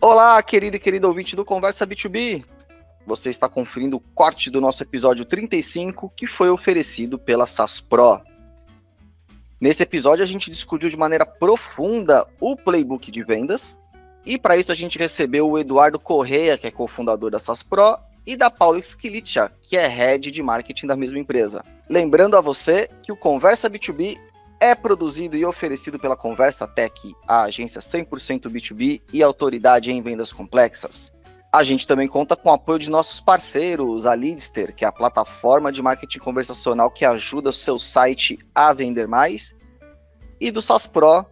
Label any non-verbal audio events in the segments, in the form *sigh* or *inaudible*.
Olá, querido e querido ouvinte do Conversa B2B. Você está conferindo o corte do nosso episódio 35, que foi oferecido pela SAS Pro. Nesse episódio, a gente discutiu de maneira profunda o playbook de vendas, e para isso a gente recebeu o Eduardo Correia, que é cofundador da SAS Pro, e da Paulo Skilicia, que é head de marketing da mesma empresa. Lembrando a você que o Conversa B2B é produzido e oferecido pela Conversa Tech, a agência 100% B2B e autoridade em vendas complexas. A gente também conta com o apoio de nossos parceiros, a Leadster, que é a plataforma de marketing conversacional que ajuda o seu site a vender mais, e do SaaS Pro.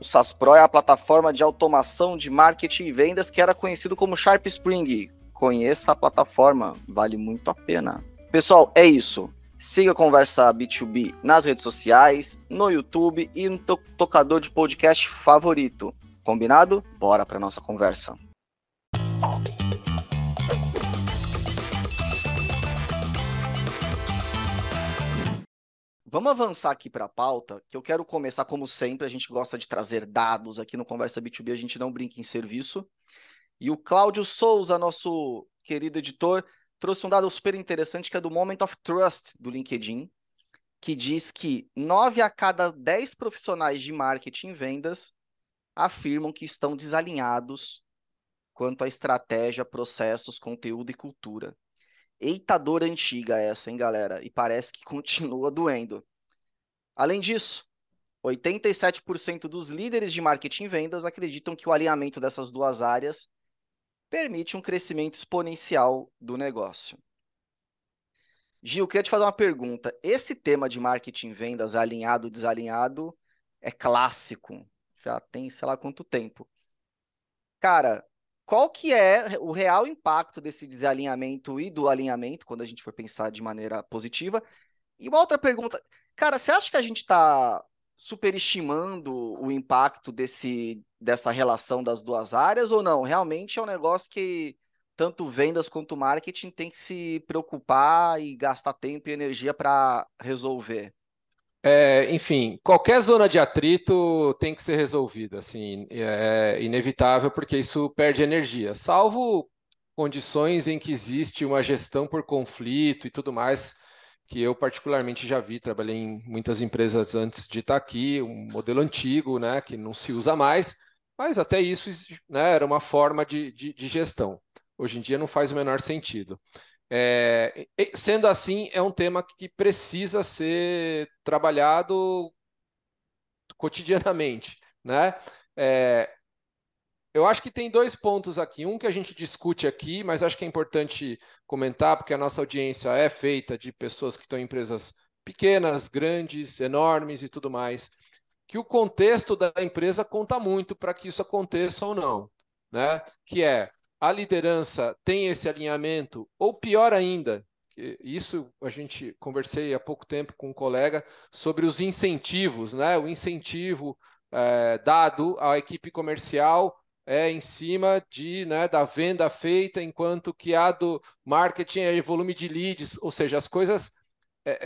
O SaaS Pro é a plataforma de automação de marketing e vendas que era conhecido como Sharp Spring. Conheça a plataforma, vale muito a pena. Pessoal, é isso. Siga a Conversa B2B nas redes sociais, no YouTube e no tocador de podcast favorito. Combinado? Bora para nossa conversa. Vamos avançar aqui para a pauta, que eu quero começar como sempre, a gente gosta de trazer dados aqui no Conversa B2B, a gente não brinca em serviço. E o Cláudio Souza, nosso querido editor, trouxe um dado super interessante que é do Moment of Trust do LinkedIn, que diz que 9 a cada 10 profissionais de marketing e vendas afirmam que estão desalinhados quanto à estratégia, processos, conteúdo e cultura. Eita dor antiga essa, hein, galera? E parece que *laughs* continua doendo. Além disso, 87% dos líderes de marketing e vendas acreditam que o alinhamento dessas duas áreas permite um crescimento exponencial do negócio. Gil, queria te fazer uma pergunta. Esse tema de marketing vendas alinhado, desalinhado, é clássico. Já tem, sei lá quanto tempo. Cara, qual que é o real impacto desse desalinhamento e do alinhamento, quando a gente for pensar de maneira positiva? E uma outra pergunta, cara, você acha que a gente está superestimando o impacto desse, dessa relação das duas áreas ou não? Realmente é um negócio que tanto vendas quanto marketing tem que se preocupar e gastar tempo e energia para resolver. É, enfim, qualquer zona de atrito tem que ser resolvida, assim, é inevitável porque isso perde energia, salvo condições em que existe uma gestão por conflito e tudo mais, que eu particularmente já vi, trabalhei em muitas empresas antes de estar aqui, um modelo antigo, né, que não se usa mais, mas até isso né, era uma forma de, de, de gestão. Hoje em dia não faz o menor sentido. É, sendo assim, é um tema que precisa ser trabalhado cotidianamente, né? É, eu acho que tem dois pontos aqui. Um que a gente discute aqui, mas acho que é importante comentar, porque a nossa audiência é feita de pessoas que estão em empresas pequenas, grandes, enormes e tudo mais. Que o contexto da empresa conta muito para que isso aconteça ou não. Né? Que é a liderança tem esse alinhamento, ou pior ainda, isso a gente conversei há pouco tempo com um colega sobre os incentivos, né? O incentivo é, dado à equipe comercial é em cima de, né, da venda feita, enquanto que a do marketing é volume de leads, ou seja, as coisas é,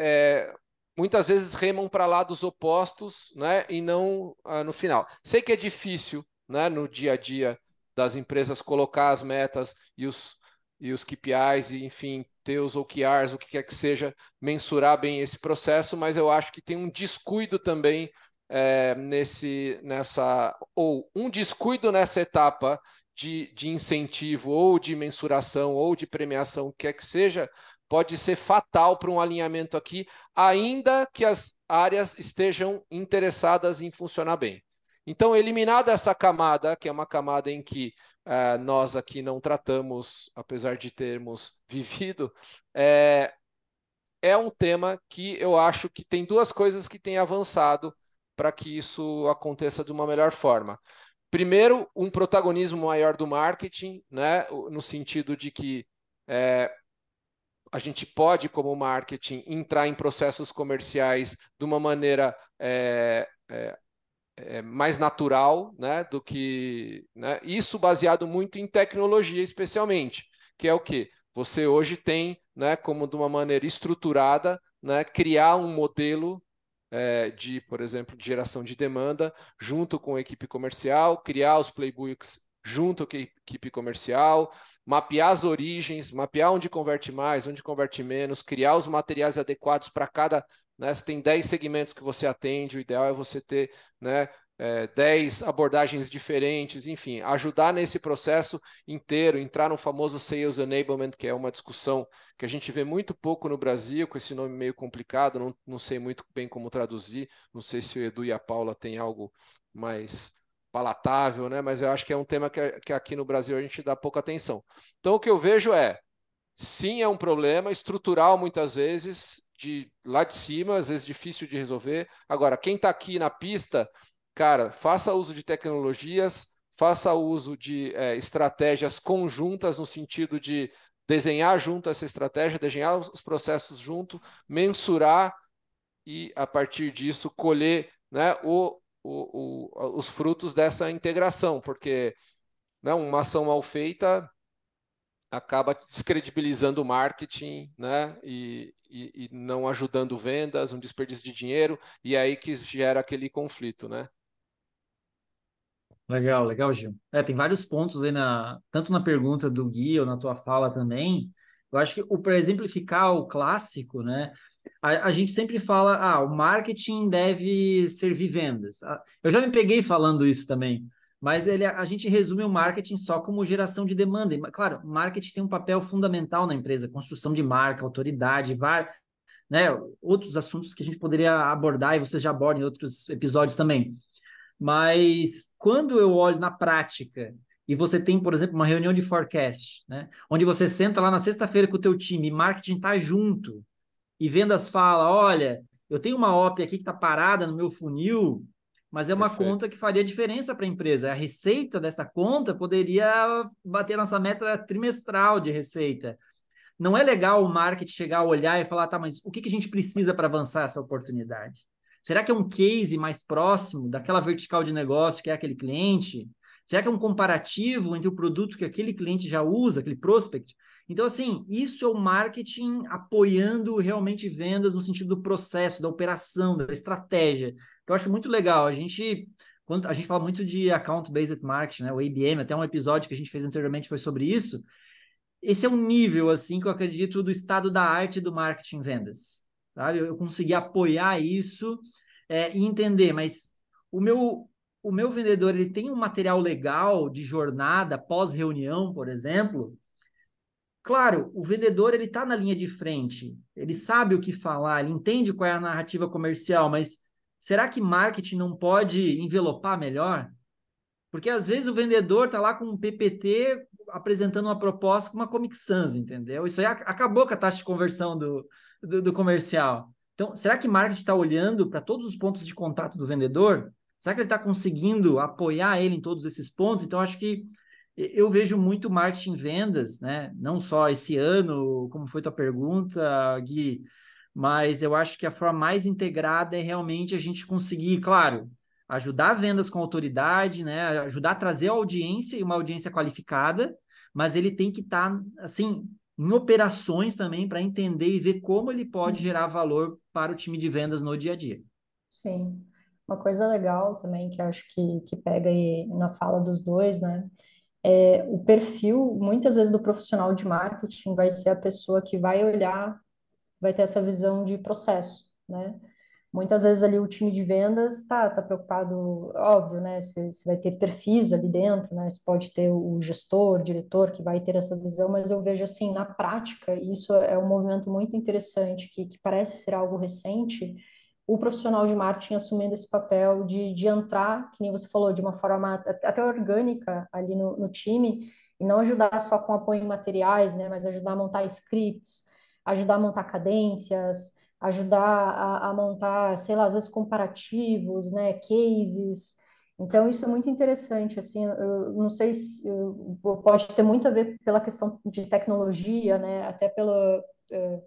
é, muitas vezes remam para lados opostos, né, e não ah, no final. Sei que é difícil, né, no dia a dia das empresas colocar as metas e os, e os KPIs, e, enfim, ter os OKRs, o que quer que seja, mensurar bem esse processo, mas eu acho que tem um descuido também é, nesse, nessa, ou um descuido nessa etapa de, de incentivo, ou de mensuração, ou de premiação, o que quer que seja, pode ser fatal para um alinhamento aqui, ainda que as áreas estejam interessadas em funcionar bem. Então, eliminada essa camada, que é uma camada em que uh, nós aqui não tratamos, apesar de termos *laughs* vivido, é, é um tema que eu acho que tem duas coisas que têm avançado para que isso aconteça de uma melhor forma. Primeiro, um protagonismo maior do marketing, né, no sentido de que é, a gente pode, como marketing, entrar em processos comerciais de uma maneira é, é, é, mais natural né, do que. Né, isso baseado muito em tecnologia, especialmente, que é o que? Você hoje tem, né, como de uma maneira estruturada, né, criar um modelo é, de, por exemplo, de geração de demanda junto com a equipe comercial, criar os playbooks junto com a equipe comercial, mapear as origens, mapear onde converte mais, onde converte menos, criar os materiais adequados para cada. Né, você tem 10 segmentos que você atende, o ideal é você ter né, é, 10 abordagens diferentes, enfim, ajudar nesse processo inteiro, entrar no famoso Sales Enablement, que é uma discussão que a gente vê muito pouco no Brasil, com esse nome meio complicado, não, não sei muito bem como traduzir, não sei se o Edu e a Paula têm algo mais palatável, né? mas eu acho que é um tema que, que aqui no Brasil a gente dá pouca atenção. Então, o que eu vejo é, sim, é um problema estrutural muitas vezes, de lá de cima, às vezes difícil de resolver. Agora, quem está aqui na pista cara, faça uso de tecnologias, faça uso de é, estratégias conjuntas no sentido de desenhar junto essa estratégia, desenhar os processos junto, mensurar e, a partir disso, colher né, o, o, o, os frutos dessa integração, porque né, uma ação mal feita acaba descredibilizando o marketing, né? E, e, e, não ajudando vendas, um desperdício de dinheiro, e é aí que gera aquele conflito, né? Legal, legal, Gil. É, tem vários pontos aí, na, tanto na pergunta do Gui ou na tua fala também. Eu acho que, para exemplificar o clássico, né? A, a, gente sempre fala, ah, o marketing deve servir vendas. Eu já me peguei falando isso também, mas ele, a gente resume o marketing só como geração de demanda. Claro, marketing tem um papel fundamental na empresa, construção de marca, autoridade, vários, né, outros assuntos que a gente poderia abordar e vocês já abordam em outros episódios também. Mas quando eu olho na prática e você tem, por exemplo, uma reunião de forecast, né? Onde você senta lá na sexta-feira com o teu time e marketing está junto e vendas fala, olha, eu tenho uma OP aqui que está parada no meu funil, mas é uma Perfeito. conta que faria diferença para a empresa. A receita dessa conta poderia bater nossa meta trimestral de receita. Não é legal o marketing chegar a olhar e falar, tá, mas o que, que a gente precisa para avançar essa oportunidade? Será que é um case mais próximo daquela vertical de negócio que é aquele cliente? Será que é um comparativo entre o produto que aquele cliente já usa, aquele prospect? Então, assim, isso é o marketing apoiando realmente vendas no sentido do processo, da operação, da estratégia, que eu acho muito legal. A gente, quando a gente fala muito de account-based marketing, né, o ABM, até um episódio que a gente fez anteriormente foi sobre isso. Esse é um nível, assim, que eu acredito do estado da arte do marketing vendas sabe? Eu consegui apoiar isso é, e entender, mas o meu o meu vendedor ele tem um material legal de jornada pós reunião, por exemplo. Claro, o vendedor ele está na linha de frente, ele sabe o que falar, ele entende qual é a narrativa comercial, mas será que marketing não pode envelopar melhor? Porque às vezes o vendedor está lá com um PPT apresentando uma proposta com uma Comic Sans, entendeu? Isso aí acabou com a taxa de conversão do, do, do comercial. Então, será que marketing está olhando para todos os pontos de contato do vendedor? Será que ele está conseguindo apoiar ele em todos esses pontos? Então, acho que eu vejo muito marketing vendas, né? Não só esse ano, como foi tua pergunta, Gui, mas eu acho que a forma mais integrada é realmente a gente conseguir, claro, ajudar vendas com autoridade, né? Ajudar a trazer a audiência e uma audiência qualificada, mas ele tem que estar, tá, assim, em operações também para entender e ver como ele pode uhum. gerar valor para o time de vendas no dia a dia. Sim. Uma coisa legal também que acho que, que pega aí na fala dos dois, né? É o perfil, muitas vezes, do profissional de marketing vai ser a pessoa que vai olhar, vai ter essa visão de processo, né? Muitas vezes ali o time de vendas está tá preocupado, óbvio, né? Você vai ter perfis ali dentro, né? Você pode ter o gestor, o diretor que vai ter essa visão, mas eu vejo assim, na prática, isso é um movimento muito interessante, que, que parece ser algo recente, o profissional de marketing assumindo esse papel de, de entrar, que nem você falou, de uma forma até orgânica ali no, no time, e não ajudar só com apoio em materiais, né? Mas ajudar a montar scripts, ajudar a montar cadências, ajudar a, a, montar, sei lá, às vezes comparativos, né, cases. Então, isso é muito interessante, assim, eu não sei se pode ter muito a ver pela questão de tecnologia, né, até pela, é,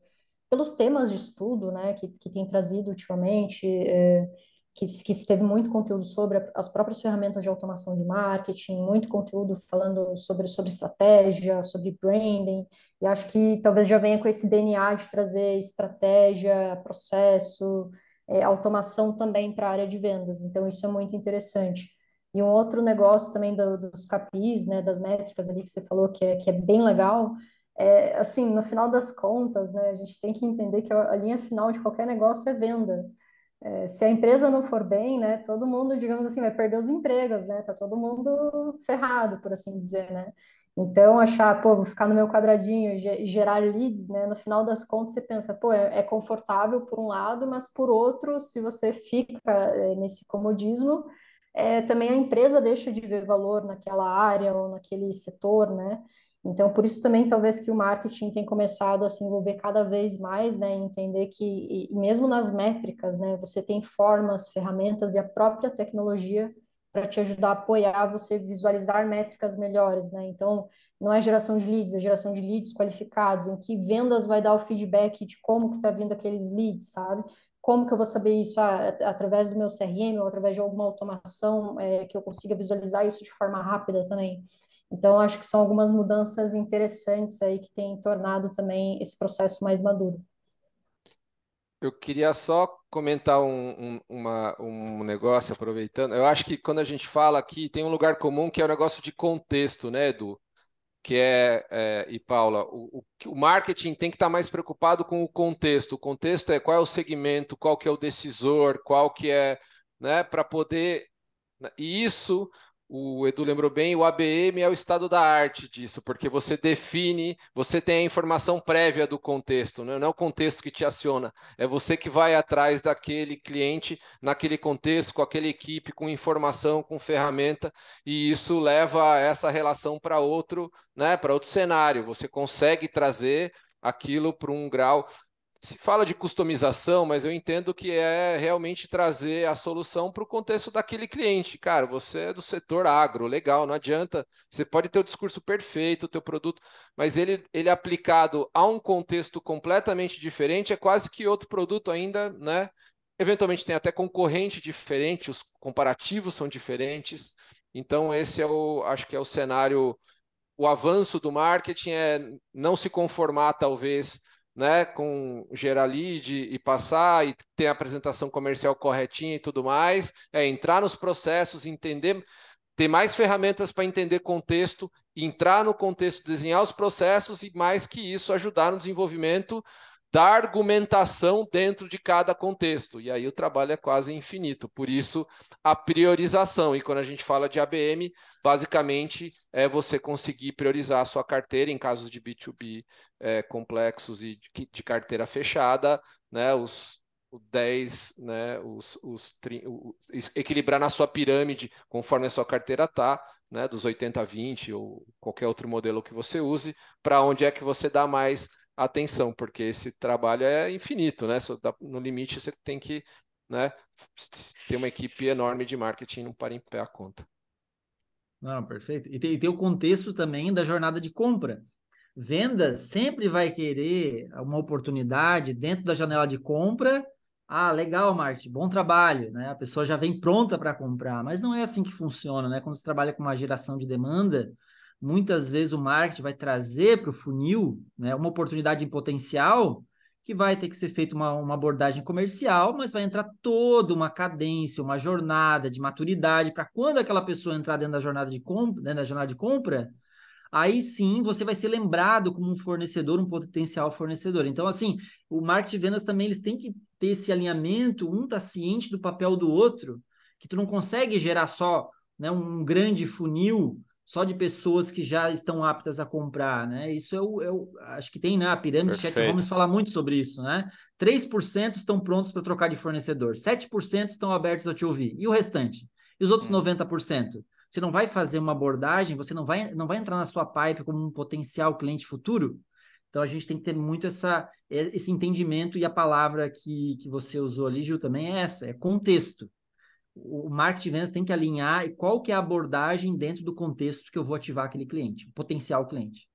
pelos temas de estudo, né, que, que tem trazido ultimamente, é, que, que teve muito conteúdo sobre as próprias ferramentas de automação de marketing, muito conteúdo falando sobre, sobre estratégia, sobre branding, e acho que talvez já venha com esse DNA de trazer estratégia, processo, é, automação também para a área de vendas. Então, isso é muito interessante. E um outro negócio também do, dos capis, né, das métricas ali que você falou que é, que é bem legal, é, assim, no final das contas, né, a gente tem que entender que a linha final de qualquer negócio é venda. É, se a empresa não for bem, né, todo mundo, digamos assim, vai perder os empregos, né, tá todo mundo ferrado, por assim dizer, né. Então, achar, pô, vou ficar no meu quadradinho e gerar leads, né, no final das contas você pensa, pô, é, é confortável por um lado, mas por outro, se você fica é, nesse comodismo, é, também a empresa deixa de ver valor naquela área ou naquele setor, né? Então, por isso também talvez que o marketing tem começado a se envolver cada vez mais, né, entender que mesmo nas métricas, né, você tem formas, ferramentas e a própria tecnologia para te ajudar a apoiar você visualizar métricas melhores, né? Então, não é geração de leads, é geração de leads qualificados, em que vendas vai dar o feedback de como que está vindo aqueles leads, sabe? Como que eu vou saber isso? Ah, através do meu CRM ou através de alguma automação é, que eu consiga visualizar isso de forma rápida também. Então, acho que são algumas mudanças interessantes aí que têm tornado também esse processo mais maduro. Eu queria só comentar um, um, uma, um negócio, aproveitando. Eu acho que quando a gente fala aqui, tem um lugar comum que é o negócio de contexto, né, Edu? Que é, é e Paula, o, o, marketing tem que estar mais preocupado com o contexto. O contexto é qual é o segmento, qual que é o decisor, qual que é, né, para poder. Né, e isso o Edu lembrou bem, o ABM é o estado da arte disso, porque você define, você tem a informação prévia do contexto, né? não é o contexto que te aciona, é você que vai atrás daquele cliente naquele contexto, com aquela equipe, com informação, com ferramenta, e isso leva essa relação para outro, né, para outro cenário. Você consegue trazer aquilo para um grau se fala de customização, mas eu entendo que é realmente trazer a solução para o contexto daquele cliente. Cara, você é do setor agro, legal, não adianta. Você pode ter o discurso perfeito, o teu produto, mas ele, ele aplicado a um contexto completamente diferente é quase que outro produto ainda, né? Eventualmente tem até concorrente diferente, os comparativos são diferentes. Então, esse é o, acho que é o cenário, o avanço do marketing é não se conformar, talvez, né, com gerar lead e passar e ter a apresentação comercial corretinha e tudo mais, é entrar nos processos, entender, ter mais ferramentas para entender contexto, entrar no contexto, desenhar os processos e mais que isso ajudar no desenvolvimento da argumentação dentro de cada contexto. E aí o trabalho é quase infinito. Por isso, a priorização. E quando a gente fala de ABM, basicamente é você conseguir priorizar a sua carteira em casos de B2B é, complexos e de, de, carteira fechada, né? Os, 10, né, os, os, os, equilibrar na sua pirâmide conforme a sua carteira está, né, dos 80 a 20 ou qualquer outro modelo que você use, para onde é que você dá mais atenção, porque esse trabalho é infinito, né? No limite você tem que né, ter uma equipe enorme de marketing não para em pé a conta. Não, perfeito. E tem, tem o contexto também da jornada de compra. Venda sempre vai querer uma oportunidade dentro da janela de compra. Ah, legal, Marte, bom trabalho, né? A pessoa já vem pronta para comprar, mas não é assim que funciona, né? Quando você trabalha com uma geração de demanda, muitas vezes o marketing vai trazer para o funil né, uma oportunidade em potencial que vai ter que ser feita uma, uma abordagem comercial, mas vai entrar toda uma cadência, uma jornada de maturidade para quando aquela pessoa entrar dentro da jornada de compra, dentro da jornada de compra, aí sim você vai ser lembrado como um fornecedor, um potencial fornecedor. Então, assim, o marketing de vendas também eles têm que ter esse alinhamento, um tá ciente do papel do outro, que tu não consegue gerar só né, um grande funil só de pessoas que já estão aptas a comprar, né? Isso é o acho que tem, né? A pirâmide Perfeito. Chat vamos falar muito sobre isso, né? 3% estão prontos para trocar de fornecedor, 7% estão abertos a te ouvir. E o restante? E os outros hum. 90%? Você não vai fazer uma abordagem, você não vai, não vai entrar na sua pipe como um potencial cliente futuro? Então a gente tem que ter muito essa, esse entendimento e a palavra que, que você usou ali, Gil, também é essa, é contexto o marketing de vendas tem que alinhar qual que é a abordagem dentro do contexto que eu vou ativar aquele cliente, potencial cliente.